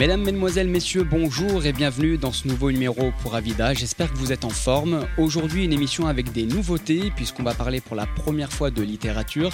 Mesdames, Mesdemoiselles, Messieurs, bonjour et bienvenue dans ce nouveau numéro pour Avida. J'espère que vous êtes en forme. Aujourd'hui, une émission avec des nouveautés puisqu'on va parler pour la première fois de littérature.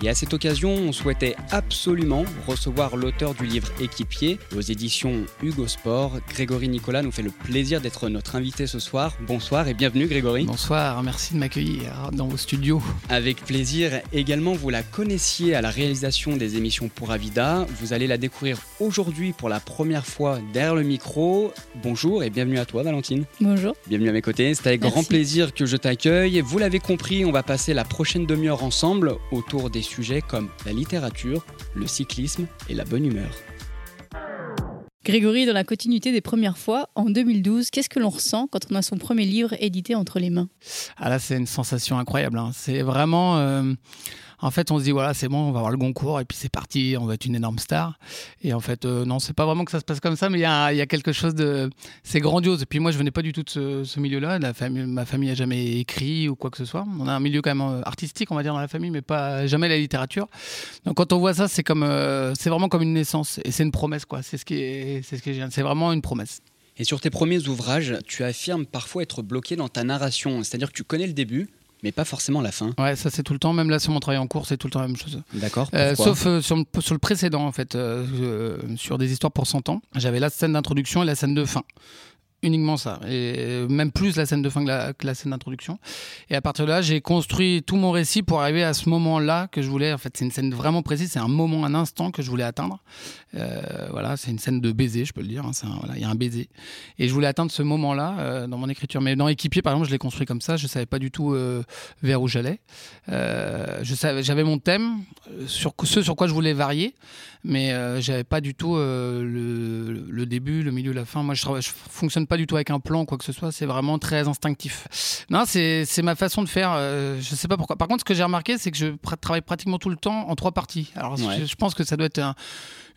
Et à cette occasion, on souhaitait absolument recevoir l'auteur du livre Équipier aux éditions Hugo Sport. Grégory Nicolas nous fait le plaisir d'être notre invité ce soir. Bonsoir et bienvenue Grégory. Bonsoir, merci de m'accueillir dans vos studios. Avec plaisir. Également, vous la connaissiez à la réalisation des émissions pour Avida. Vous allez la découvrir aujourd'hui pour la première fois derrière le micro. Bonjour et bienvenue à toi Valentine. Bonjour. Bienvenue à mes côtés. C'est avec Merci. grand plaisir que je t'accueille. Vous l'avez compris, on va passer la prochaine demi-heure ensemble autour des sujets comme la littérature, le cyclisme et la bonne humeur. Grégory, dans la continuité des premières fois, en 2012, qu'est-ce que l'on ressent quand on a son premier livre édité entre les mains? Ah là, c'est une sensation incroyable. hein. C'est vraiment. euh, en fait, on se dit, voilà, c'est bon, on va avoir le Goncourt, et puis c'est parti, on va être une énorme star. Et en fait, euh, non, c'est pas vraiment que ça se passe comme ça, mais il y a, quelque chose de. C'est grandiose. Et puis moi, je venais pas du tout de ce, milieu-là. Ma famille a jamais écrit ou quoi que ce soit. On a un milieu quand même euh, artistique, on va dire, dans la famille, mais pas jamais la littérature. Donc quand on voit ça, c'est euh, c'est vraiment comme une naissance. Et c'est une promesse, quoi. C'est ce qui est, c'est ce vraiment une promesse. Et sur tes premiers ouvrages, tu affirmes parfois être bloqué dans ta narration, c'est-à-dire que tu connais le début, mais pas forcément la fin. Ouais, ça c'est tout le temps. Même là, sur mon travail en cours, c'est tout le temps la même chose. D'accord Euh, sauf euh, sur, le- sur le précédent, en fait, euh, sur des histoires pour 100 ans. J'avais la scène d'introduction et la scène de fin. Uniquement ça. Et euh, même plus la scène de fin que la, scène d'introduction. Et à partir de là, j'ai construit tout mon récit pour arriver à ce moment-là que je voulais. En fait, c'est une scène vraiment précise. C'est un moment, un instant que je voulais atteindre. Euh, voilà, c'est une scène de baiser, je peux le dire. hein. Voilà, Il y a un baiser. Et je voulais atteindre ce moment-là euh, dans mon écriture. Mais dans Équipier, par exemple, je l'ai construit comme ça. Je savais pas du tout vers où j'allais. Je savais, j'avais mon thème, sur ce sur quoi je voulais varier, mais j'avais pas du tout le, début, le milieu, la fin. Moi, je, je fonctionne pas du tout avec un plan, quoi que ce soit. C'est vraiment très instinctif. Non, c'est ma façon de faire. euh, je sais pas pourquoi. Par contre, ce que j'ai remarqué, c'est que je pr- travaille pratiquement tout le temps en trois parties. Alors, Ouais. je, je pense que ça doit être un-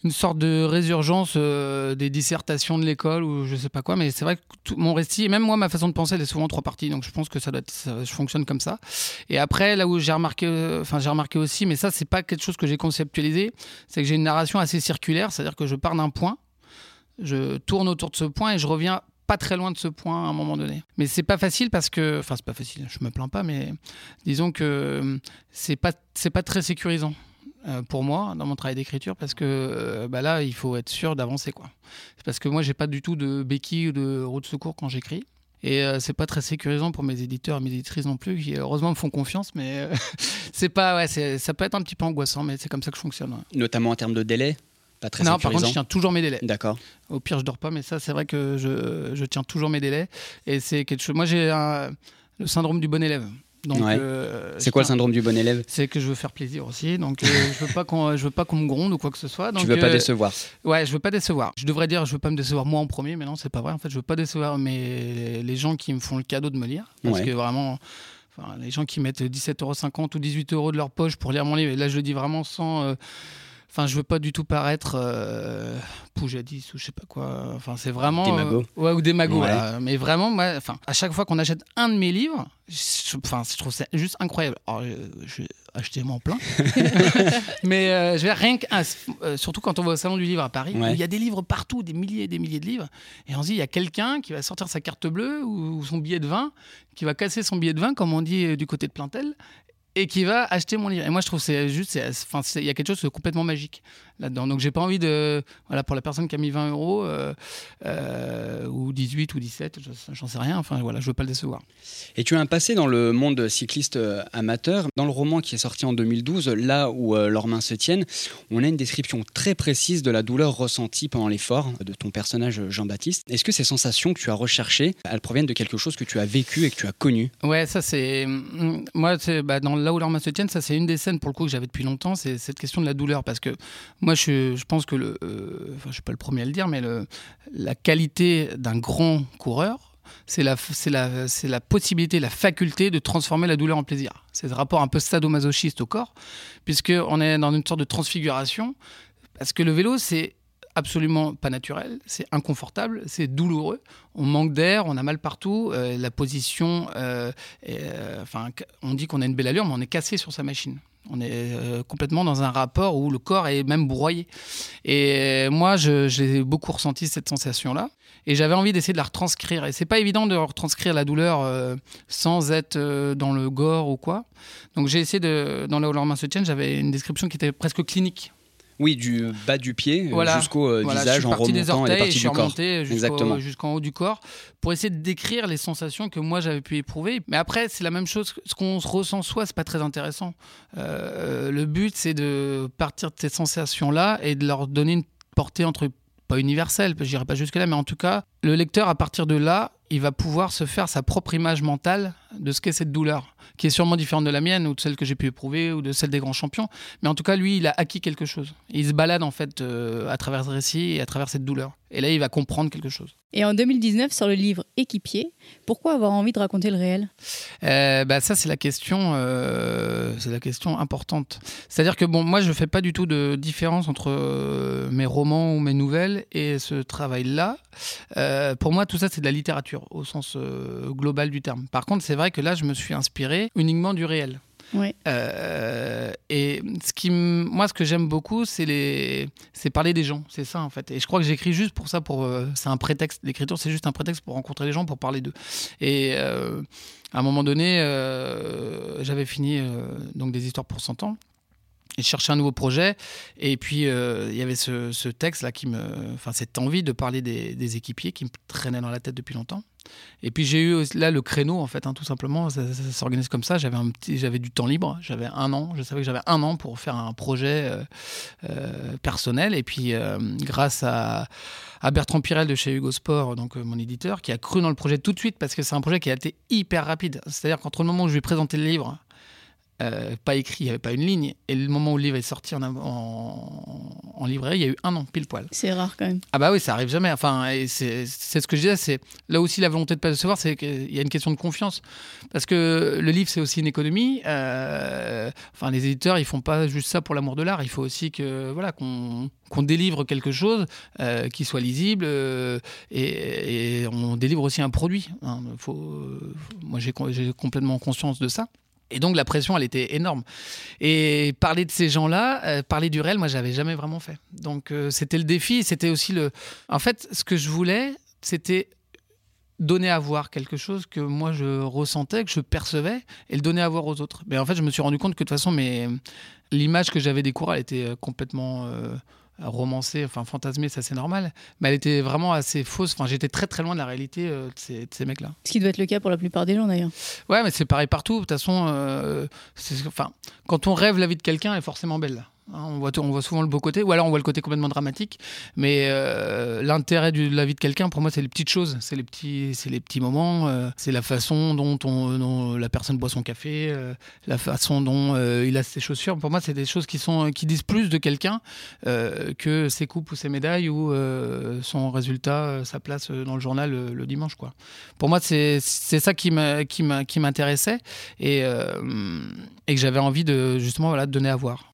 une sorte de résurgence euh, des dissertations de l'école ou je sais pas quoi, mais c'est vrai que tout, mon récit, et même moi, ma façon de penser, elle est souvent en trois parties. Donc, je pense que ça doit être, ça- je fonctionne comme ça. Et après, là où j'ai remarqué, euh, enfin j'ai remarqué aussi, mais ça c'est pas quelque chose que j'ai conceptualisé, c'est que j'ai une narration assez circulaire, c'est-à-dire que je pars d'un point, je tourne autour de ce point et je reviens pas très loin de ce point à un moment donné. Mais c'est pas facile parce que, enfin c'est pas facile, je me plains pas, mais disons que euh, c'est pas c'est pas très sécurisant. euh, pour moi, dans mon travail d'écriture, parce que euh, bah là, il faut être sûr d'avancer. quoi. Parce que moi, j'ai pas du tout de béquille ou de roue de secours quand j'écris. Et euh, c'est pas très sécurisant pour mes éditeurs et mes éditrices non plus, qui heureusement me font confiance, mais c'est pas, ouais, ça peut être un petit peu angoissant, mais c'est comme ça que je fonctionne. Notamment en termes de délai? Pas très Non, par contre, je tiens toujours mes délais. D'accord. Au pire, je dors pas, mais ça, c'est vrai que je, je tiens toujours mes délais. Et c'est quelque chose. Moi, j'ai le syndrome du bon élève. Donc, Ouais. euh, C'est quoi le syndrome du bon élève? C'est que je veux faire plaisir aussi, donc euh, je veux pas qu'on, je veux pas qu'on me gronde ou quoi que ce soit. Donc, Tu veux pas euh, décevoir Ouais, je veux pas décevoir. Je devrais dire, je veux pas me décevoir moi en premier, mais non, c'est pas vrai. En fait, je veux pas décevoir les gens qui me font le cadeau de me lire. Parce Ouais. que vraiment, les gens qui mettent 17,50€ ou 18 euros de leur poche pour lire mon livre, et là, je le dis vraiment sans. Euh, Enfin, je veux pas du tout paraître euh, poujadis ou je sais pas quoi. Enfin, c'est vraiment. Démago. euh, ouais, ou démago. Ouais. voilà. Mais vraiment, moi, enfin, à chaque fois qu'on achète un de mes livres, je, enfin, je trouve ça juste incroyable. Alors, je, je acheter mon plein. Mais euh, je vais rien que. euh, surtout quand on va au Salon du Livre à Paris, Ouais. où il y a des livres partout, des milliers et des milliers de livres. Et on se dit, il y a quelqu'un qui va sortir sa carte bleue ou, ou son billet de vin, qui va casser son billet de vin, comme on dit euh, du côté de Plantel, et qui va acheter mon livre. Et moi, je trouve c'est juste. il y a quelque chose de complètement magique là-dedans. Donc, j'ai pas envie de. Voilà, pour la personne qui a mis 20 euros, euh, euh, ou 18 ou 17, je- j'en sais rien. Enfin, voilà, je veux pas le décevoir. Et tu as un passé dans le monde cycliste euh, amateur. Dans le roman qui est sorti en 2012, là où euh, leurs mains se tiennent, on a une description très précise de la douleur ressentie pendant l'effort de ton personnage euh, Jean-Baptiste. Est-ce que ces sensations que tu as recherchées, elles proviennent de quelque chose que tu as vécu et que tu as connu? Ouais, ça c'est. Moi, bah, dans Là où leurs mains se tiennent, ça c'est une des scènes pour le coup que j'avais depuis longtemps, c'est cette question de la douleur. Parce que moi, je, je pense que le. euh, Enfin, je suis pas le premier à le dire, mais la qualité d'un grand coureur, c'est la, possibilité, la faculté de transformer la douleur en plaisir. C'est ce rapport un peu sadomasochiste au corps, puisqu'on est dans une sorte de transfiguration. Parce que le vélo, c'est absolument pas naturel, c'est inconfortable, c'est douloureux, on manque d'air, on a mal partout, euh, la position, euh, euh, enfin, on dit qu'on a une belle allure, mais on est cassé sur sa machine. On est euh, complètement dans un rapport où le corps est même broyé. Et moi, j'ai beaucoup ressenti cette sensation-là. Et j'avais envie d'essayer de la retranscrire. Et c'est pas évident de retranscrire la douleur euh, sans être euh, dans le gore ou quoi. Donc j'ai essayé de. Dans lendemain se tienne, j'avais une description qui était presque clinique. Oui, du bas du pied jusqu'au visage en remontant des orteils, les parties je suis du jusqu'en haut du corps pour essayer de décrire les sensations que moi j'avais pu éprouver. Mais après, c'est la même chose. Ce qu'on ressent soi, c'est pas très intéressant. Euh, le but, c'est de partir de ces sensations-là et de leur donner une portée entre pas universelle, je dirais pas jusque-là, mais en tout cas, le lecteur, à partir de là, il va pouvoir se faire sa propre image mentale de ce qu'est cette douleur, qui est sûrement différente de la mienne ou de celle que j'ai pu éprouver ou de celle des grands champions. Mais en tout cas, lui, il a acquis quelque chose. Il se balade en fait euh, à travers ce récit et à travers cette douleur. Et là, il va comprendre quelque chose. Et en 2019, sur le livre Équipier, pourquoi avoir envie de raconter le réel? Euh, bah Ça, c'est la question, euh, c'est la question importante. C'est-à-dire que bon, moi, je fais pas du tout de différence entre mes romans ou mes nouvelles et ce travail-là. Pour moi, tout ça, c'est de la littérature au sens euh, global du terme. Par contre, c'est vrai que là, je me suis inspiré uniquement du réel. Euh, et ce qui moi, ce que j'aime beaucoup, c'est les, c'est parler des gens. C'est ça en fait. Et je crois que j'écris juste pour ça. Pour, euh, c'est un prétexte. L'écriture, c'est juste un prétexte pour rencontrer les gens, pour parler d'eux. Et à un moment donné, j'avais fini donc des histoires pour 100 ans et chercher un nouveau projet. Et puis, euh, il y avait ce, texte-là qui me. Enfin, cette envie de parler des, équipiers qui me traînait dans la tête depuis longtemps. Et puis, j'ai eu là le créneau, en fait, hein, tout simplement. Ça, s'organise comme ça. J'avais, un petit, j'avais du temps libre. J'avais un an. Je savais que j'avais un an pour faire un projet euh, euh, personnel. Et puis, grâce à, à, Bertrand Pirel de chez Hugo Sport, donc mon éditeur, qui a cru dans le projet tout de suite parce que c'est un projet qui a été hyper rapide. C'est-à-dire qu'entre le moment où je lui ai présenté le livre euh, pas écrit, il n'y avait pas une ligne. Et le moment où le livre est sorti en, en, librairie, il y a eu un an, pile poil. C'est rare quand même. Ah bah oui, ça arrive jamais. Enfin, c'est ce que je disais, c'est là aussi la volonté de ne pas décevoir, c'est qu'il y a une question de confiance. Parce que le livre, c'est aussi une économie. Euh, enfin, les éditeurs, ils font pas juste ça pour l'amour de l'art. Il faut aussi que voilà qu'on délivre quelque chose euh, qui soit lisible et, on délivre aussi un produit. Hein. Faut, moi, j'ai complètement conscience de ça. Et donc la pression, elle était énorme. Et parler de ces gens-là, euh, parler du réel, moi, j'avais jamais vraiment fait. Donc euh, c'était le défi. C'était aussi le. En fait, ce que je voulais, c'était donner à voir quelque chose que moi je ressentais, que je percevais, et le donner à voir aux autres. Mais en fait, je me suis rendu compte que de toute façon, l'image que j'avais des cours, elle était euh, complètement romancée, enfin fantasmée, ça c'est normal. Mais elle était vraiment assez fausse. Enfin, j'étais très très loin de la réalité euh, de ces, ces mecs-là. Ce qui doit être le cas pour la plupart des gens d'ailleurs. Ouais, mais c'est pareil partout. De toute façon, euh, enfin, quand on rêve la vie de quelqu'un, elle est forcément belle. Hein, on voit, souvent le beau côté, ou alors on voit le côté complètement dramatique. Mais euh, l'intérêt de la vie de quelqu'un, pour moi, c'est les petites choses, c'est les petits, c'est les petits moments, euh, c'est la façon dont, on, la personne boit son café, euh, la façon dont il a ses chaussures. Pour moi, c'est des choses qui disent plus de quelqu'un que ses coupes ou ses médailles ou son résultat, sa place dans le journal le, dimanche. Pour moi, c'est ça qui m'intéressait et, que j'avais envie de justement de donner à voir.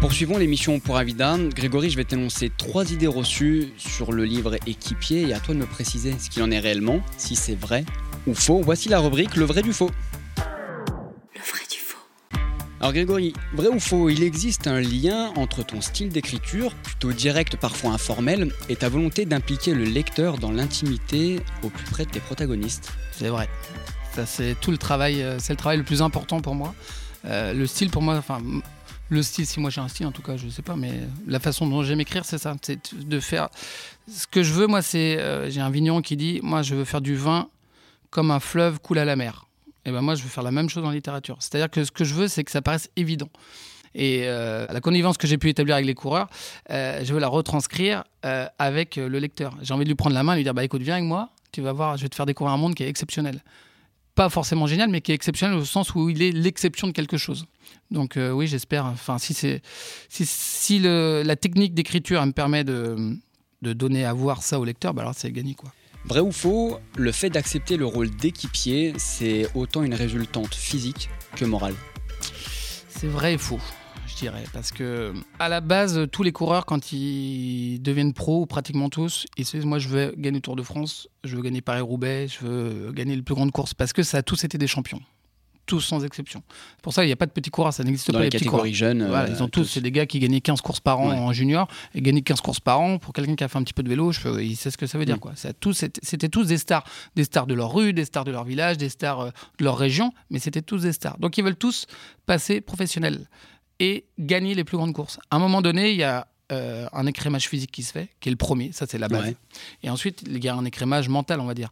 Poursuivons l'émission pour Avida. Grégory, je vais t'énoncer trois idées reçues sur le livre équipier et à toi de me préciser ce qu'il en est réellement, si c'est vrai ou faux. Voici la rubrique Le vrai du faux. Le vrai du faux. Alors Grégory, vrai ou faux, il existe un lien entre ton style d'écriture, plutôt direct, parfois informel, et ta volonté d'impliquer le lecteur dans l'intimité au plus près de tes protagonistes. C'est vrai. Ça, c'est tout le travail, euh, c'est le travail le plus important pour moi. Euh, le style, pour moi, enfin, le style, si moi j'ai un style en tout cas, je sais pas, mais la façon dont j'aime écrire, c'est ça, c'est de faire. Ce que je veux, moi, c'est. Euh, j'ai un vigneron qui dit Moi, je veux faire du vin comme un fleuve coule à la mer. Et ben moi, je veux faire la même chose en littérature. C'est-à-dire que ce que je veux, c'est que ça paraisse évident. Et euh, la connivence que j'ai pu établir avec les coureurs, euh, je veux la retranscrire avec le lecteur. J'ai envie de lui prendre la main et lui dire Bah écoute, viens avec moi, tu vas voir, je vais te faire découvrir un monde qui est exceptionnel pas forcément génial, mais qui est exceptionnel au sens où il est l'exception de quelque chose. Donc euh, oui, j'espère. Enfin, si c'est si, si le, la technique d'écriture me permet de, de, donner à voir ça au lecteur, bah alors c'est gagné quoi. Vrai ou faux, le fait d'accepter le rôle d'équipier, c'est autant une résultante physique que morale. C'est vrai et faux dirais. Parce que, à la base, tous les coureurs, quand ils deviennent pros, pratiquement tous, ils se disent Moi, je veux gagner le Tour de France, je veux gagner Paris-Roubaix, je veux gagner les plus grandes courses. Parce que ça a tous été des champions. Tous sans exception. Pour ça, il n'y a pas de petits coureurs, ça n'existe pas. les, catégories jeunes. Voilà, ils ont tous, c'est des gars qui gagnaient 15 courses par an en junior. Et gagner 15 courses par an, pour quelqu'un qui a fait un petit peu de vélo, je, il sait ce que ça veut dire. Quoi. C'était tous des stars. Des stars de leur rue, des stars de leur village, des stars de leur région, mais c'était tous des stars. Donc ils veulent tous passer professionnels et gagner les plus grandes courses. À un moment donné, il y a euh, un écrémage physique qui se fait, qui est le premier, ça c'est la base. Et ensuite, il y a un écrémage mental, on va dire.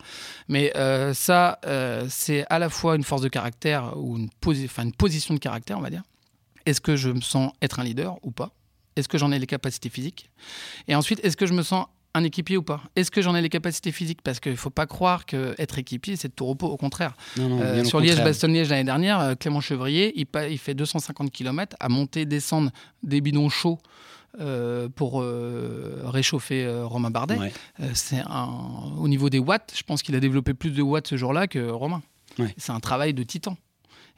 Mais euh, ça, euh, c'est à la fois une force de caractère ou une, une position de caractère, on va dire. Est-ce que je me sens être un leader ou pas? Est-ce que j'en ai les capacités physiques? Et ensuite, est-ce que je me sens un équipier ou pas? Est-ce que j'en ai les capacités physiques? Parce qu'il ne faut pas croire qu'être équipier, c'est de tout repos, au contraire. sur Liège-Bastogne-Liège l'année dernière, Clément Chevrier, il, il, fait 250 km à monter, descendre des bidons chauds euh, pour euh, réchauffer euh, Romain Bardet. c'est au niveau des watts, je pense qu'il a développé plus de watts ce jour-là que Romain. C'est un travail de titan.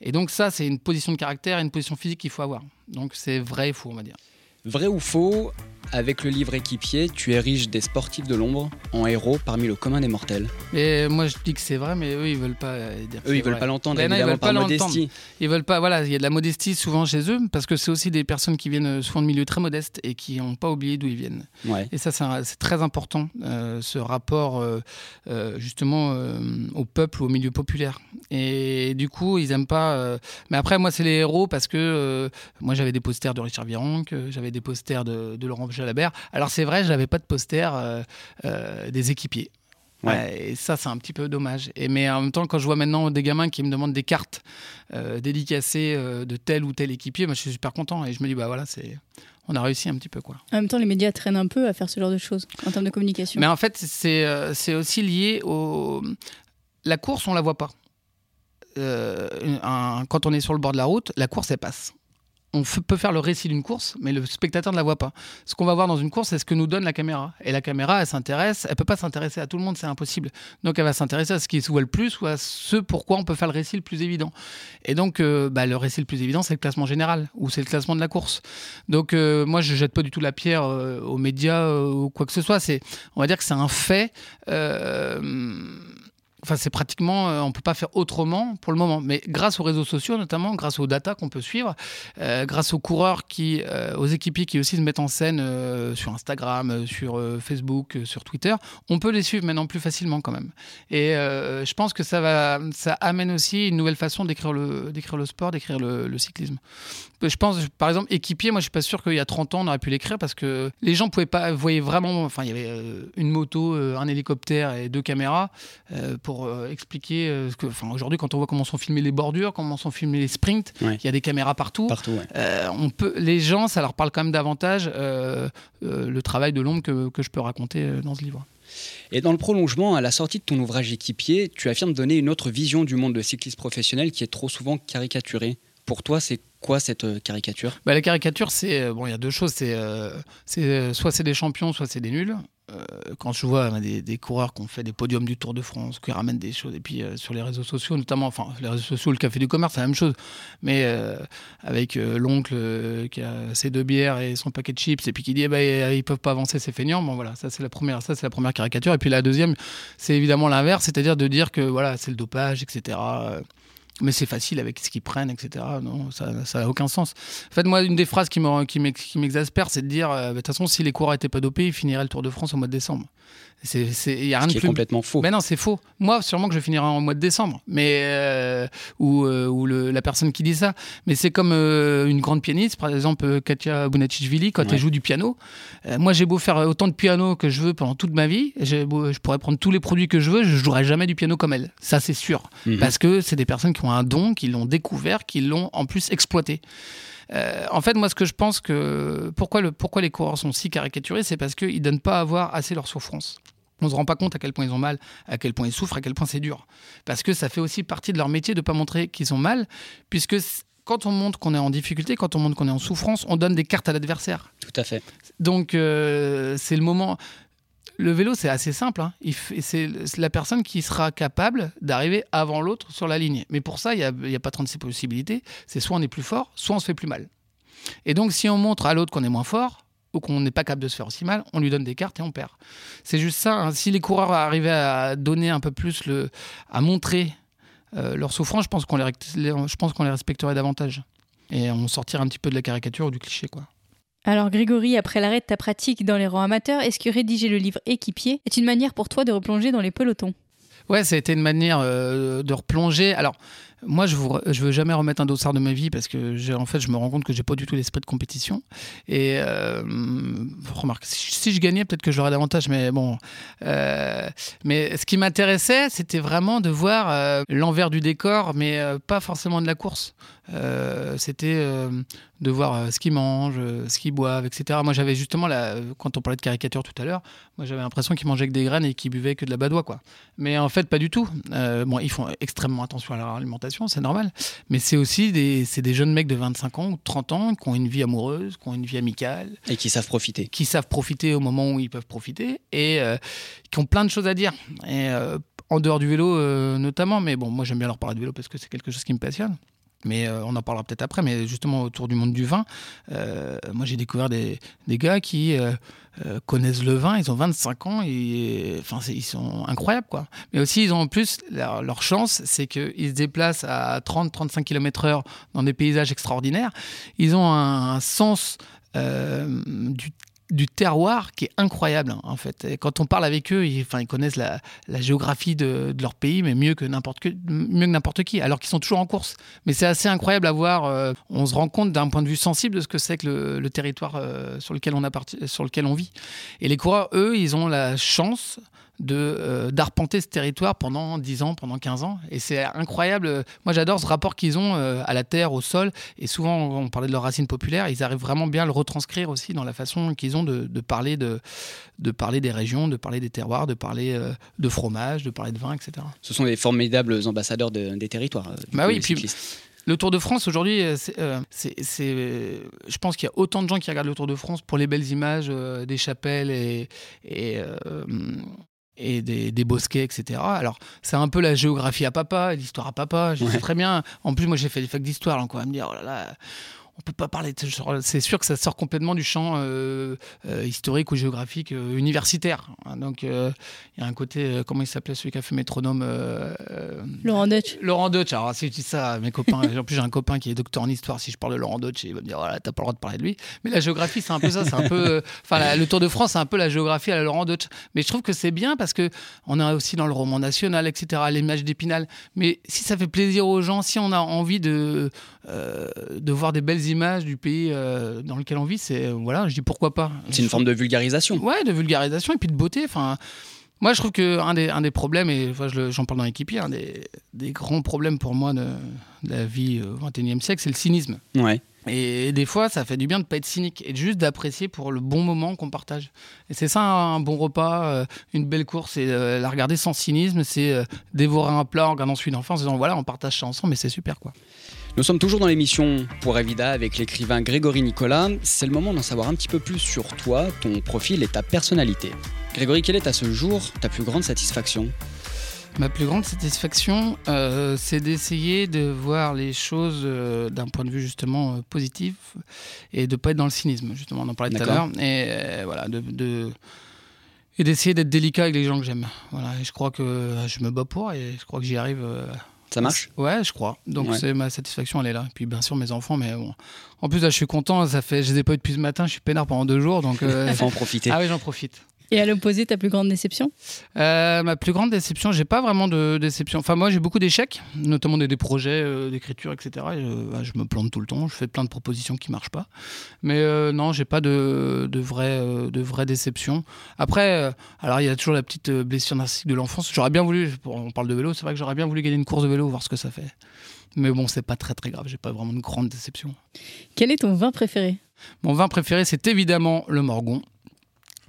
Et donc ça, c'est une position de caractère et une position physique qu'il faut avoir. Donc c'est vrai et faux, on va dire. Vrai ou faux avec le livre équipier, tu ériges des sportifs de l'ombre en héros parmi le commun des mortels. Et moi, je dis que c'est vrai, mais eux, ils veulent pas euh, dire. Eux, ils veulent pas l'entendre. Ils veulent pas modestie. Ils veulent pas. Voilà, il y a de la modestie souvent chez eux, parce que c'est aussi des personnes qui viennent euh, souvent de milieux très modestes et qui n'ont pas oublié d'où ils viennent. Et ça, c'est très important, euh, ce rapport justement au peuple, au milieu populaire. Et du coup, ils aiment pas. Mais après, moi, c'est les héros parce que moi, j'avais des posters de Richard Virenque, j'avais des posters de, de Laurent Jalabert. Alors c'est vrai, je n'avais pas de poster euh, euh, des équipiers. et ça, c'est un petit peu dommage. Et, mais en même temps, quand je vois maintenant des gamins qui me demandent des cartes euh, dédicacées de tel ou tel équipier, moi, je suis super content. Et je me dis, bah voilà, c'est on a réussi un petit peu. Quoi. En même temps, les médias traînent un peu à faire ce genre de choses en termes de communication. Mais en fait, c'est aussi lié au. La course, on la voit pas. quand on est sur le bord de la route, la course, elle passe on peut faire le récit d'une course, mais le spectateur ne la voit pas. Ce qu'on va voir dans une course, c'est ce que nous donne la caméra. Et la caméra, elle s'intéresse, elle peut pas s'intéresser à tout le monde, c'est impossible. Donc elle va s'intéresser à ce qui se voit le plus ou à ce pourquoi on peut faire le récit le plus évident. Et donc euh, bah, le récit le plus évident, c'est le classement général ou c'est le classement de la course. Donc euh, moi, je jette pas du tout la pierre euh, aux médias ou quoi que ce soit. C'est, on va dire que c'est un fait Enfin, c'est pratiquement, euh, on peut pas faire autrement pour le moment. Mais grâce aux réseaux sociaux, notamment, grâce aux data qu'on peut suivre, euh, grâce aux coureurs qui, euh, aux équipiers qui aussi se mettent en scène sur Instagram, sur Facebook, sur Twitter, on peut les suivre maintenant plus facilement quand même. Et je pense que ça va, ça amène aussi une nouvelle façon d'écrire le, d'écrire le sport, d'écrire le, cyclisme. Je pense, par exemple, équipier, moi je suis pas sûr qu'il y a 30 ans on aurait pu l'écrire parce que les gens pouvaient pas, voyaient vraiment, enfin il y avait une moto, un hélicoptère et deux caméras pour euh, expliquer euh, que, enfin, aujourd'hui, quand on voit comment sont filmés les bordures, comment sont filmés les sprints, il y a des caméras partout. partout euh, on peut, les gens, ça leur parle quand même davantage le travail de l'ombre que, que, je peux raconter dans ce livre. Et dans le prolongement, à la sortie de ton ouvrage équipier, tu affirmes donner une autre vision du monde de cycliste professionnel qui est trop souvent caricaturé. Pour toi, c'est quoi cette caricature? Bah, La caricature, c'est bon, il y a deux choses. C'est, c'est soit c'est des champions, soit c'est des nuls. Euh, quand je vois des, coureurs qui ont fait des podiums du Tour de France, qui ramènent des choses, et puis euh, sur les réseaux sociaux, notamment, enfin, les réseaux sociaux, le café du commerce, c'est la même chose, mais euh, avec l'oncle qui a ses deux bières et son paquet de chips, et puis qui dit, eh ben, ils peuvent pas avancer, c'est feignant. Bon, voilà, ça c'est la première, ça c'est la première caricature. Et puis la deuxième, c'est évidemment l'inverse, c'est-à-dire de dire que voilà, c'est le dopage, etc mais c'est facile avec ce qu'ils prennent, etc. Non, ça n'a aucun sens. En fait, moi, une des phrases qui m'exaspère, c'est de dire, euh, bah, de toute façon, si les coureurs n'étaient pas dopés, ils finiraient le Tour de France au mois de décembre. C'est, y a rien Ce qui est complètement faux. Mais non, c'est faux. Moi, sûrement que je finirai en mois de décembre, mais euh, ou, euh, ou le, la personne qui dit ça. Mais c'est comme euh, une grande pianiste, par exemple Katia Bonacichvili, quand elle joue du piano. moi, j'ai beau faire autant de piano que je veux pendant toute ma vie, je pourrais prendre tous les produits que je veux, je jouerai jamais du piano comme elle. Ça, c'est sûr, mhm. parce que c'est des personnes qui ont un don, qui l'ont découvert, qui l'ont en plus exploité. Euh, en fait, moi, ce que je pense que pourquoi, le, pourquoi les coureurs sont si caricaturés, c'est parce qu'ils ne donnent pas à voir assez leur souffrance. On ne se rend pas compte à quel point ils ont mal, à quel point ils souffrent, à quel point c'est dur. Parce que ça fait aussi partie de leur métier de ne pas montrer qu'ils ont mal, puisque quand on montre qu'on est en difficulté, quand on montre qu'on est en souffrance, on donne des cartes à l'adversaire. Tout à fait. Donc, euh, c'est le moment. Le vélo, c'est assez simple. Hein. C'est la personne qui sera capable d'arriver avant l'autre sur la ligne. Mais pour ça, il n'y a, pas 36 possibilités. C'est soit on est plus fort, soit on se fait plus mal. Et donc, si on montre à l'autre qu'on est moins fort, ou qu'on n'est pas capable de se faire aussi mal, on lui donne des cartes et on perd. C'est juste ça. Hein. Si les coureurs arrivaient à donner un peu plus le, à montrer leur souffrance, je pense qu'on les, les respecterait davantage. Et on sortirait un petit peu de la caricature ou du cliché, quoi. Alors Grégory, après l'arrêt de ta pratique dans les rangs amateurs, est-ce que rédiger le livre Équipier est une manière pour toi de replonger dans les pelotons? Ouais, ça a été une manière de replonger. Alors, moi, je ne veux jamais remettre un dossard de ma vie parce que, en fait, je me rends compte que j'ai pas du tout l'esprit de compétition. Et euh, remarque, si, je gagnais, peut-être que j'aurais davantage, mais bon. Euh, mais ce qui m'intéressait, c'était vraiment de voir euh, l'envers du décor, mais pas forcément de la course. c'était de voir ce qu'ils mangent, ce qu'ils boivent, etc. Moi, j'avais justement, quand on parlait de caricature tout à l'heure, moi, j'avais l'impression qu'ils mangeaient que des graines et qu'ils buvaient que de la badoie, quoi. Mais en fait, pas du tout. bon, ils font extrêmement attention à leur alimentation c'est normal. Mais c'est aussi des, des jeunes mecs de 25 ans ou 30 ans qui ont une vie amoureuse, qui ont une vie amicale. Et qui savent profiter. Qui savent profiter au moment où ils peuvent profiter et euh, qui ont plein de choses à dire. Et euh, en dehors du vélo euh, notamment, mais bon, moi j'aime bien leur parler de vélo parce que c'est quelque chose qui me passionne mais on en parlera peut-être après, mais justement autour du monde du vin, moi j'ai découvert des, gars qui euh, connaissent le vin, ils ont 25 ans, ils sont incroyables. quoi. Mais aussi, ils ont en plus, leur, chance, c'est qu'ils se déplacent à 30-35 km/h dans des paysages extraordinaires. Ils ont un, sens euh, du du terroir qui est incroyable en fait. Quand on parle avec eux, ils, ils connaissent la, géographie de, leur pays, mais mieux que n'importe mieux que n'importe qui, alors qu'ils sont toujours en course. Mais c'est assez incroyable à voir. Euh, on se rend compte d'un point de vue sensible de ce que c'est que le, territoire euh, sur lequel on sur lequel on vit. Et les coureurs, eux, ils ont la chance de euh, d'arpenter ce territoire pendant 10 ans, pendant 15 ans. Et c'est incroyable. Moi, j'adore ce rapport qu'ils ont euh, à la terre, au sol. Et souvent, on parlait de leurs racines populaires. Ils arrivent vraiment bien à le retranscrire aussi dans la façon qu'ils ont de, parler de, de parler des régions, de parler des terroirs, de parler euh, de fromage, de parler de vin, etc. Ce sont des formidables ambassadeurs des territoires. bah oui, puis le Tour de France aujourd'hui, c'est, je pense qu'il y a autant de gens qui regardent le Tour de France pour les belles images des chapelles et, et, et des, des, bosquets, etc. Alors, c'est un peu la géographie à papa, l'histoire à papa. Je sais très bien. En plus, moi, j'ai fait des facs d'histoire, donc on va me dire, oh là là, on peut pas parler de C'est sûr que ça sort complètement du champ euh, euh, historique ou géographique euh, universitaire. Hein. Donc il y a un côté, comment il s'appelait celui qui a fait métronome Laurent Deutsch. Laurent Deutsch. Alors si je dis ça à mes copains, en plus j'ai un copain qui est docteur en histoire. Si je parle de Laurent Deutsch, il va me dire voilà, t'as pas le droit de parler de lui. Mais la géographie, c'est un peu ça. C'est un peu, enfin le Tour de France, c'est un peu la géographie à la Laurent Deutsch. Mais je trouve que c'est bien parce que on est aussi dans le roman national, etc. L'image d'Épinal. Mais si ça fait plaisir aux gens, si on a envie de de voir des belles images du pays euh, dans lequel on vit, c'est euh, voilà, je dis pourquoi pas. C'est une forme de vulgarisation. Ouais, de vulgarisation et puis de beauté. Enfin, moi, je trouve que un des, un des problèmes, et j'en parle dans l'équipier, un des, des, grands problèmes pour moi de, la vie au XXIe siècle, c'est le cynisme. Ouais. Et des fois, ça fait du bien de pas être cynique et juste d'apprécier pour le bon moment qu'on partage. Et c'est ça un bon repas, euh, une belle course, et la regarder sans cynisme, c'est dévorer un plat en regardant celui d'enfant, en se disant voilà, on partage ça ensemble, mais c'est super quoi. Nous sommes toujours dans l'émission Pour Avida avec l'écrivain Grégory Nicolas. C'est le moment d'en savoir un petit peu plus sur toi, ton profil et ta personnalité. Grégory, quelle est à ce jour ta plus grande satisfaction? Ma plus grande satisfaction, euh, c'est d'essayer de voir les choses euh, d'un point de vue justement euh, positif et de ne pas être dans le cynisme, justement, on en parlait tout à l'heure. Et voilà, de, et d'essayer d'être délicat avec les gens que j'aime. Voilà, et je crois que je me bats pour et je crois que j'y arrive ça marche Ouais, je crois. Donc c'est ma satisfaction, elle est là. Et puis bien sûr mes enfants, mais bon. En plus là, je suis content. Ça fait, je les ai pas eu depuis ce matin. Je suis peinard pendant deux jours, donc. Euh... Faut en profiter. Ah oui, j'en profite. Et à l'opposé, ta plus grande déception? Euh, Ma plus grande déception, j'ai pas vraiment de déception. Enfin, moi, j'ai beaucoup d'échecs, notamment des, projets euh, d'écriture, etc. Bah, je, me plante tout le temps. Je fais plein de propositions qui marchent pas. Mais euh, non, j'ai pas de, de vraie de vraie déception. Après, alors il y a toujours la petite blessure narcissique de l'enfance. J'aurais bien voulu, on parle de vélo, c'est vrai que j'aurais bien voulu gagner une course de vélo, voir ce que ça fait. Mais bon, c'est pas très très grave. J'ai pas vraiment de grande déception. Quel est ton vin préféré? Mon vin préféré, c'est évidemment le Morgon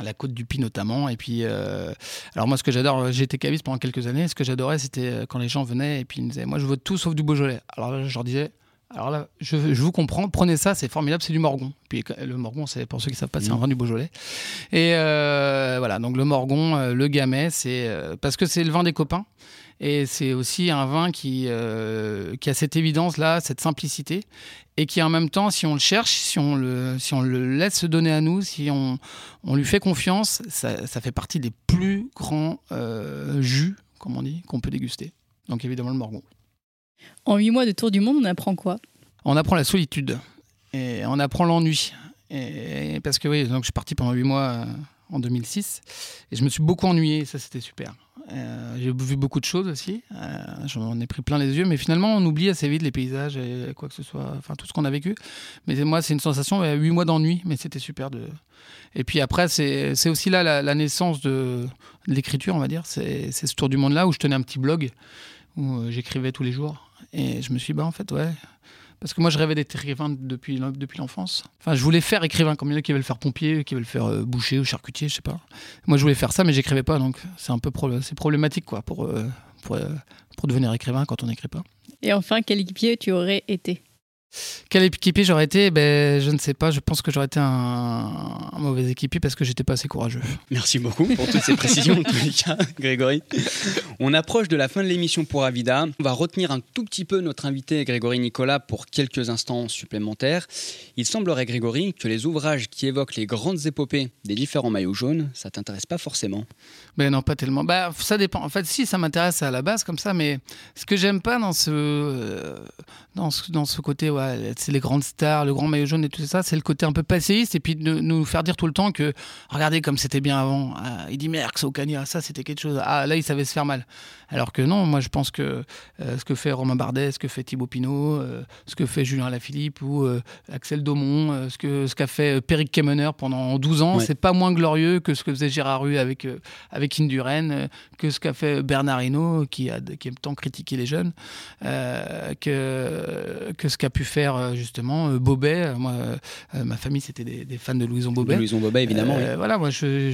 la côte du Pi notamment. Et puis, euh, alors moi, ce que j'adore, j'ai été caviste pendant quelques années. Ce que j'adorais, c'était euh, quand les gens venaient et puis ils me disaient, moi, je veux tout sauf du Beaujolais. Alors là, je leur disais, alors là, je, vous comprends, prenez ça, c'est formidable, c'est du Morgon. Puis le Morgon, c'est pour ceux qui savent pas, c'est un mmh. vin du Beaujolais. Et euh, voilà, donc le Morgon, le Gamay, c'est parce que c'est le vin des copains. Et c'est aussi un vin qui, euh, qui a cette évidence-là, cette simplicité, et qui en même temps, si on le cherche, si on le, si on le laisse se donner à nous, si on, on lui fait confiance, ça, ça, fait partie des plus grands euh, jus, comme on dit, qu'on peut déguster. Donc évidemment le Morgon. En huit mois de tour du monde, on apprend quoi? On apprend la solitude et on apprend l'ennui. Et parce que oui, donc je suis parti pendant huit mois euh, en 2006 et je me suis beaucoup ennuyé. Ça, c'était super. Euh, j'ai vu beaucoup de choses aussi. Euh, J'en ai pris plein les yeux, mais finalement, on oublie assez vite les paysages et quoi que ce soit, enfin tout ce qu'on a vécu. Mais moi, c'est une sensation, huit mois d'ennui, mais c'était super. Et puis après, c'est aussi là la, naissance de, de l'écriture, on va dire. C'est ce tour du monde-là où je tenais un petit blog où euh, j'écrivais tous les jours. Et je me suis dit, bah en fait, ouais, parce que moi, je rêvais d'être écrivain depuis, depuis l'enfance. Enfin, je voulais faire écrivain, comme il y en a qui veulent faire pompier, qui veulent faire euh, boucher ou charcutier, je sais pas. Moi, je voulais faire ça, mais j'écrivais pas, donc c'est un peu c'est problématique, quoi, pour, euh, pour, euh, pour devenir écrivain quand on n'écrit pas. Et enfin, quel équipier tu aurais été? Quel équipier j'aurais été? Ben, Je ne sais pas. Je pense que j'aurais été un, mauvais équipier parce que j'étais pas assez courageux. Merci beaucoup pour toutes ces précisions, en tous les cas, Grégory. On approche de la fin de l'émission pour Avida. On va retenir un tout petit peu notre invité Grégory Nicolas pour quelques instants supplémentaires. Il semblerait, Grégory, que les ouvrages qui évoquent les grandes épopées des différents maillots jaunes, ça t'intéresse pas forcément Ben non, pas tellement. Bah, ça dépend. En fait, si, ça m'intéresse à la base comme ça, mais ce que j'aime pas dans ce, euh, dans ce, dans ce côté c'est les grandes stars, le grand maillot jaune et tout ça, c'est le côté un peu passéiste et puis de nous faire dire tout le temps que regardez comme c'était bien avant. Ah, dit Merckx au Cagna, ça c'était quelque chose. Ah là il savait se faire mal. Alors que non, moi je pense que euh, ce que fait Romain Bardet, ce que fait Thibaut Pinot, euh, ce que fait Julien Lafilippe ou euh, Axel Daumont, ce que ce qu'a fait Peric Kemener pendant 12 ans, c'est pas moins glorieux que ce que faisait Gérard Rue avec avec Induren, que ce qu'a fait Bernard Hinault qui a qui aime tant critiquer les jeunes, que que ce qu'a pu faire justement Bobet. Moi, ma famille c'était des, fans de Louison Bobet. Louison Bobet évidemment. Voilà, moi je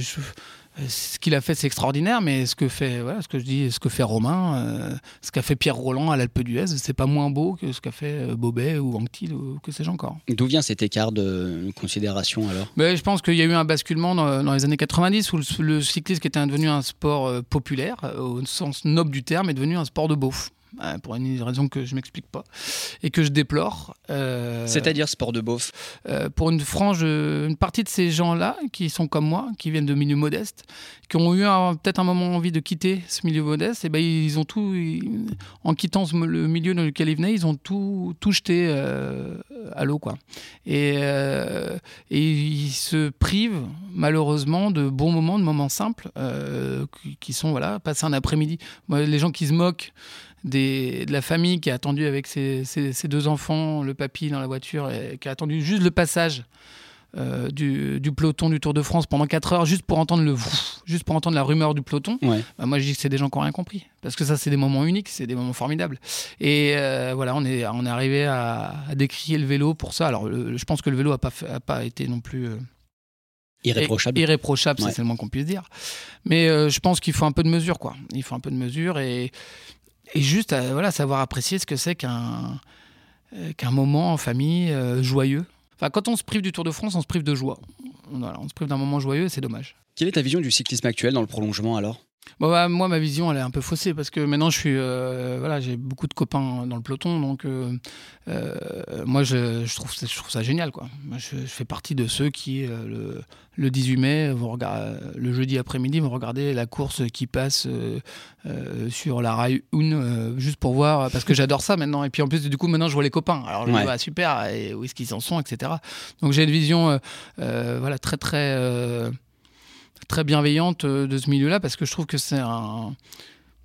ce qu'il a fait, c'est extraordinaire, mais ce que fait, voilà, ce que je dis, ce que fait Romain, euh, ce qu'a fait Pierre Roland à l'Alpe d'Huez, c'est pas moins beau que ce qu'a fait euh, Bobet ou Anctil ou que sais-je encore. D'où vient cet écart de considération alors? Mais Je pense qu'il y a eu un basculement dans, les années 90 où le, cyclisme qui était devenu un sport euh, populaire, au sens noble du terme, est devenu un sport de beauf. Euh, pour une raison que je m'explique pas et que je déplore. Euh, C'est-à-dire sport de beauf euh, Pour une frange, une partie de ces gens-là qui sont comme moi, qui viennent de milieux modestes, qui ont eu peut-être un moment envie de quitter ce milieu modeste, et ben ils ont tout, en quittant le milieu dans lequel ils venaient, ils ont tout, tout jeté à l'eau, quoi. Et, et ils se privent malheureusement de bons moments, de moments simples, qui, sont voilà, passer un après-midi. Les gens qui se moquent de la famille qui a attendu avec ses, deux enfants, le papy dans la voiture, et qui a attendu juste le passage euh, du, peloton du Tour de France pendant 4 heures juste pour entendre le juste pour entendre la rumeur du peloton. Bah, moi je dis que c'est des gens qui n'ont rien compris parce que ça c'est des moments uniques, c'est des moments formidables. Et euh, voilà, on est on est arrivé à, décrier le vélo pour ça. Alors je pense que le vélo a pas a pas été non plus euh, Irréprochable. Irréprochable, c'est le moins qu'on puisse dire. Mais je pense qu'il faut un peu de mesure, quoi. Il faut un peu de mesure et, et juste euh, voilà, savoir apprécier ce que c'est qu'un euh, qu'un moment en famille euh, joyeux. Enfin, quand on se prive du Tour de France, on se prive de joie. on se prive d'un moment joyeux c'est dommage. Quelle est ta vision du cyclisme actuel dans le prolongement alors? Bah, moi, ma vision, elle est un peu faussée parce que maintenant, je suis, euh, voilà, j'ai beaucoup de copains dans le peloton, donc euh, euh, moi, je, trouve, je trouve ça génial, quoi. je, fais partie de ceux qui, le, le, 18 mai, vont le jeudi après-midi, vont regarder la course qui passe sur la rail 1 juste pour voir, parce que j'adore ça maintenant. Et puis en plus, du coup, maintenant, je vois les copains. Alors, je vois ah, super, et où est-ce qu'ils en sont, etc. Donc, j'ai une vision, voilà, très, très très bienveillante euh, de ce milieu-là parce que je trouve que c'est un.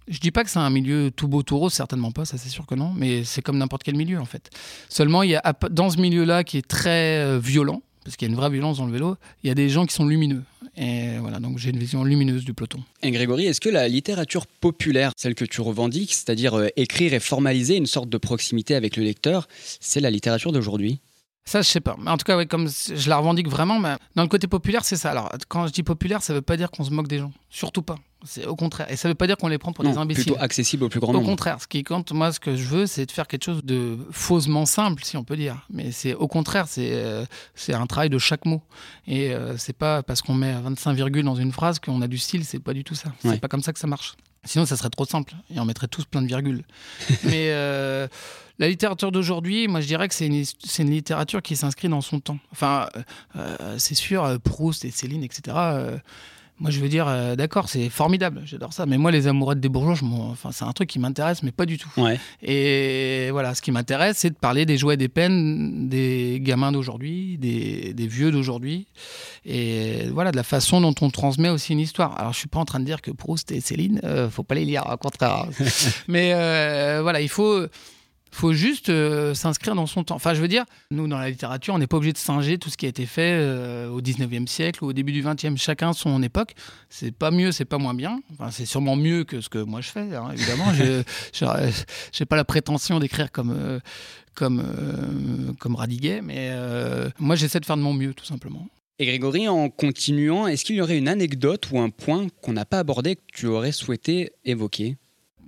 Je dis pas que c'est un milieu tout beau, tout rose, certainement pas, ça c'est sûr que non, mais c'est comme n'importe quel milieu en fait. Seulement, il y a dans ce milieu-là qui est très euh, violent, parce qu'il y a une vraie violence dans le vélo, il y a des gens qui sont lumineux. Et voilà, donc j'ai une vision lumineuse du peloton. Et Grégory, est-ce que la littérature populaire, celle que tu revendiques, c'est-à-dire euh, écrire et formaliser une sorte de proximité avec le lecteur, c'est la littérature d'aujourd'hui? Ça, je sais pas. Mais en tout cas, comme je la revendique vraiment, mais dans le côté populaire, c'est ça. Alors, quand je dis populaire, ça veut pas dire qu'on se moque des gens. Surtout pas. C'est au contraire. Et ça veut pas dire qu'on les prend pour des imbéciles. Plutôt accessible au plus grand nombre. Au contraire. Ce qui compte, moi, ce que je veux, c'est de faire quelque chose de faussement simple, si on peut dire. Mais c'est au contraire, c'est euh, c'est un travail de chaque mot. Et euh, c'est pas parce qu'on met 25 virgules dans une phrase qu'on a du style. C'est pas du tout ça. C'est pas comme ça que ça marche. Sinon, ça serait trop simple et on mettrait tous plein de virgules. Mais euh, la littérature d'aujourd'hui, moi je dirais que c'est une, une, littérature qui s'inscrit dans son temps. Enfin, euh, c'est sûr, Proust et Céline, etc. moi, je veux dire, euh, d'accord, c'est formidable, j'adore ça. Mais moi, les amourettes des bourgeois, enfin, c'est un truc qui m'intéresse, mais pas du tout. Ouais. Et voilà, ce qui m'intéresse, c'est de parler des joies et des peines des gamins d'aujourd'hui, des, des vieux d'aujourd'hui, et voilà, de la façon dont on transmet aussi une histoire. Alors, je suis pas en train de dire que Proust et Céline, euh, faut pas les lire, au contraire. mais euh, voilà, il faut faut juste euh, s'inscrire dans son temps. Enfin, je veux dire, nous, dans la littérature, on n'est pas obligé de singer tout ce qui a été fait euh, au 19e siècle ou au début du 20e. Chacun son époque. C'est pas mieux, c'est pas moins bien. Enfin, c'est sûrement mieux que ce que moi je fais, hein, évidemment. je n'ai pas la prétention d'écrire comme, euh, comme, comme Radiguet, mais moi, j'essaie de faire de mon mieux, tout simplement. Et Grégory, en continuant, est-ce qu'il y aurait une anecdote ou un point qu'on n'a pas abordé que tu aurais souhaité évoquer?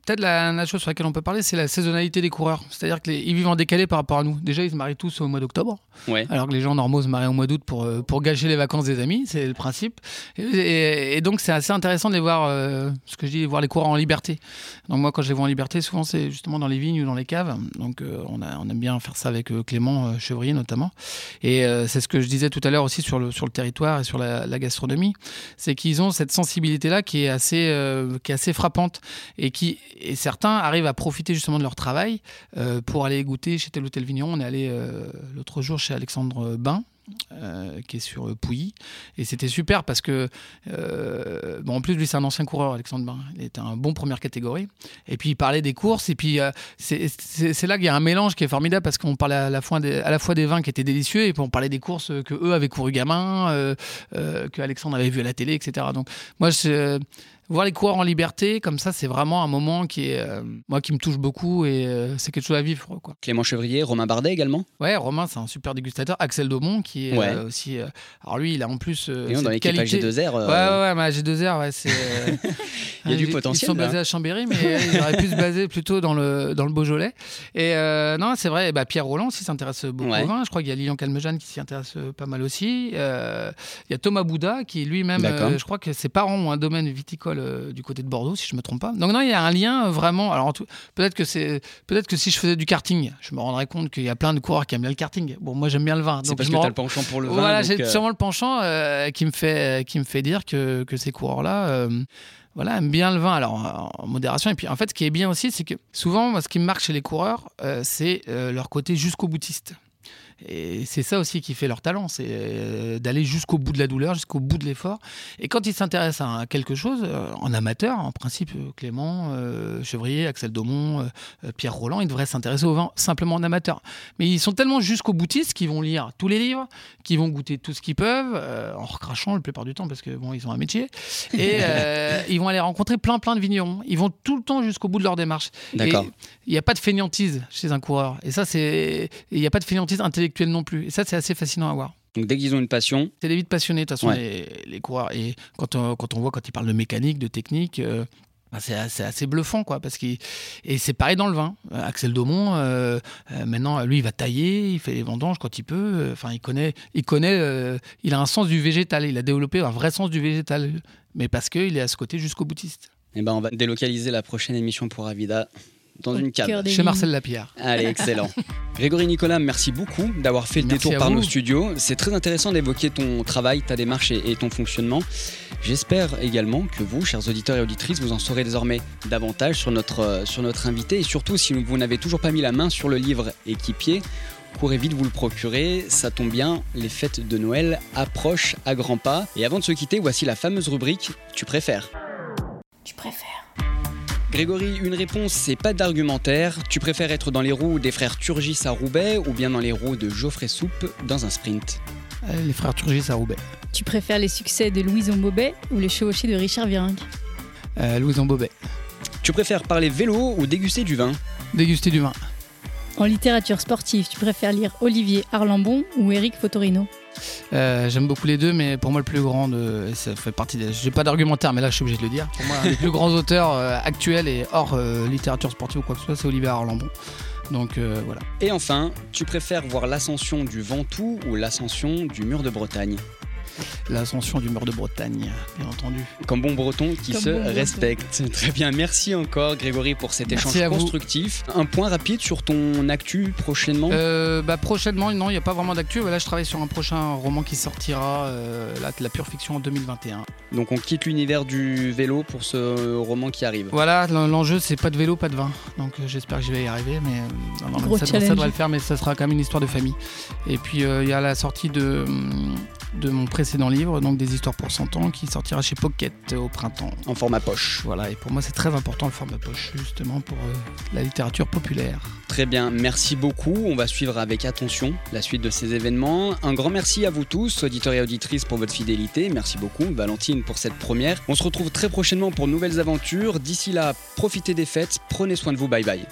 Peut-être la, chose sur laquelle on peut parler, c'est la saisonnalité des coureurs. C'est-à-dire qu'ils vivent en décalé par rapport à nous. Déjà, ils se marient tous au mois d'octobre, alors que les gens normaux se marient au mois d'août pour, euh, pour gâcher les vacances des amis, c'est le principe. Et, donc, c'est assez intéressant de les voir, euh, ce que je dis, voir les coureurs en liberté. Donc, moi, quand je les vois en liberté, souvent, c'est justement dans les vignes ou dans les caves. Donc, euh, on, a, on aime bien faire ça avec Clément Chevrier, notamment. Et c'est ce que je disais tout à l'heure aussi sur le, sur le territoire et sur la, la gastronomie. C'est qu'ils ont cette sensibilité-là qui, est assez qui est assez frappante et qui et certains arrivent à profiter justement de leur travail euh, pour aller goûter chez tel ou tel. On est allé euh, l'autre jour chez Alexandre Bain, euh, qui est sur Pouilly. Et c'était super parce que, bon, en plus, lui, c'est un ancien coureur, Alexandre Bain. Il était un bon première catégorie. Et puis, il parlait des courses. Et puis, c'est là qu'il y a un mélange qui est formidable parce qu'on parlait à la, fois des, à la fois des vins qui étaient délicieux et puis on parlait des courses que eux avaient couru gamin, que Alexandre avait vu à la télé, etc. Donc, moi, je voir les coureurs en liberté, comme ça, c'est vraiment un moment qui est, euh, moi, qui me touche beaucoup et euh, c'est quelque chose à vivre. Quoi. Clément Chevrier, Romain Bardet également? Ouais, Romain, c'est un super dégustateur. Axel Daumont, qui est euh, aussi. alors lui, il a en plus. et dans l'équipe AG2R. Ouais, ouais, mais AG2R, ouais, c'est. il y a du potentiel. Ils sont basés à Chambéry, mais ils auraient pu se baser plutôt dans le, dans le Beaujolais. Et non, c'est vrai, bah, Pierre Roland aussi s'intéresse beaucoup au vin. Je crois qu'il y a Lilian Calmejane qui s'y intéresse pas mal aussi. Il y a Thomas Bouda, qui lui-même, je crois que ses parents ont un domaine viticole du côté de Bordeaux, si je me trompe pas. Donc non, il y a un lien euh, vraiment. Alors peut-être que c'est peut-être que si je faisais du karting, je me rendrais compte qu'il y a plein de coureurs qui aiment bien le karting. Bon, moi j'aime bien le vin. C'est parce que tu as le penchant pour le vin. Voilà, j'ai euh, sûrement le penchant euh, qui me fait qui me fait dire que, que ces coureurs-là. voilà, aiment bien le vin, alors en modération. Et puis en fait, ce qui est bien aussi, c'est que souvent, ce qui me marque chez les coureurs, c'est leur côté jusqu'au boutiste. Et c'est ça aussi qui fait leur talent, c'est euh, d'aller jusqu'au bout de la douleur, jusqu'au bout de l'effort. Et quand ils s'intéressent à quelque chose, euh, en amateur, en principe, euh, Clément, Chevrier, Axel Daumont, Pierre Roland, ils devraient s'intéresser au vin simplement en amateur. Mais ils sont tellement jusqu'au boutiste qu'ils vont lire tous les livres, qu'ils vont goûter tout ce qu'ils peuvent, en recrachant la plupart du temps parce que bon, ils ont un métier. Et ils vont aller rencontrer plein plein de vignerons. Ils vont tout le temps jusqu'au bout de leur démarche. Il n'y a pas de fainéantise chez un coureur. Et ça, c'est. Il n'y a pas de fainéantise intellectuelle non plus. Et ça, c'est assez fascinant à voir. Donc dès qu'ils ont une passion. C'est des vies passionnés, de toute façon, les, coureurs. Et quand on, quand on voit, quand ils parlent de mécanique, de technique. Euh, bah, c'est assez, bluffant, quoi. Parce et c'est pareil dans le vin. Euh, Axel Daumont, euh, maintenant, lui, il va tailler, il fait les vendanges quand il peut. Enfin, il connaît, il connaît, il a un sens du végétal. Il a développé un vrai sens du végétal, mais parce qu'il est à ce côté jusqu'au boutiste. Et eh ben, on va délocaliser la prochaine émission pour Avida dans une cave. Chez Marcel Lapierre. Allez, excellent. Grégory Nicolas, merci beaucoup d'avoir fait le détour par nos studios. C'est très intéressant d'évoquer ton travail, ta démarche et, ton fonctionnement. J'espère également que vous, chers auditeurs et auditrices, vous en saurez désormais davantage sur notre, euh, sur notre invité. Et surtout, si vous n'avez toujours pas mis la main sur le livre Équipier, courez vite vous le procurer. Ça tombe bien, les fêtes de Noël approchent à grands pas. Et avant de se quitter, voici la fameuse rubrique Tu préfères. Tu préfères. Grégory, une réponse, c'est pas d'argumentaire. Tu préfères être dans les roues des frères Turgis à Roubaix ou bien dans les roues de Geoffrey Soupe dans un sprint euh, Les frères Turgis à Roubaix. Tu préfères les succès de Louison Bobet ou les chevauchés de Richard Virenque euh, Louison Bobet. Tu préfères parler vélo ou déguster du vin? Déguster du vin. En littérature sportive, tu préfères lire Olivier Arlambon ou Éric Fotorino? Euh, J'aime beaucoup les deux, mais pour moi, le plus grand, de, ça fait partie des. J'ai pas d'argumentaire, mais là, je suis obligé de le dire. Pour moi, les plus grands auteurs euh, actuels et hors euh, littérature sportive ou quoi que ce soit, c'est Olivier Arlambon. Donc voilà. Et enfin, tu préfères voir l'ascension du Ventoux ou l'ascension du mur de Bretagne? L'ascension du mur de Bretagne, bien entendu. Comme bon breton qui Comme se bon breton. respecte. Très bien, merci encore Grégory pour cet Merci échange constructif. Un point rapide sur ton actu prochainement? Euh, bah, prochainement, non, il n'y a pas vraiment d'actu. Là, je travaille sur un prochain roman qui sortira, euh, la pure fiction en 2021. Donc on quitte l'univers du vélo pour ce roman qui arrive. Voilà, l'en- l'enjeu, c'est pas de vélo, pas de vin. Donc euh, j'espère que je vais y arriver, mais euh, non, non, Gros ça, challenge. ça devrait le faire, mais ça sera quand même une histoire de famille. Et puis euh, il y a la sortie de, hum, de mon précédent livre, donc des histoires pour 100 ans, qui sortira chez Pocket au printemps. En format poche. Voilà, et pour moi, c'est très important le format poche, justement, pour euh, la littérature populaire. Très bien, merci beaucoup. On va suivre avec attention la suite de ces événements. Un grand merci à vous tous, auditeurs et auditrices, pour votre fidélité. Merci beaucoup, Valentine, pour cette première. On se retrouve très prochainement pour de nouvelles aventures. D'ici là, profitez des fêtes, prenez soin de vous, bye bye.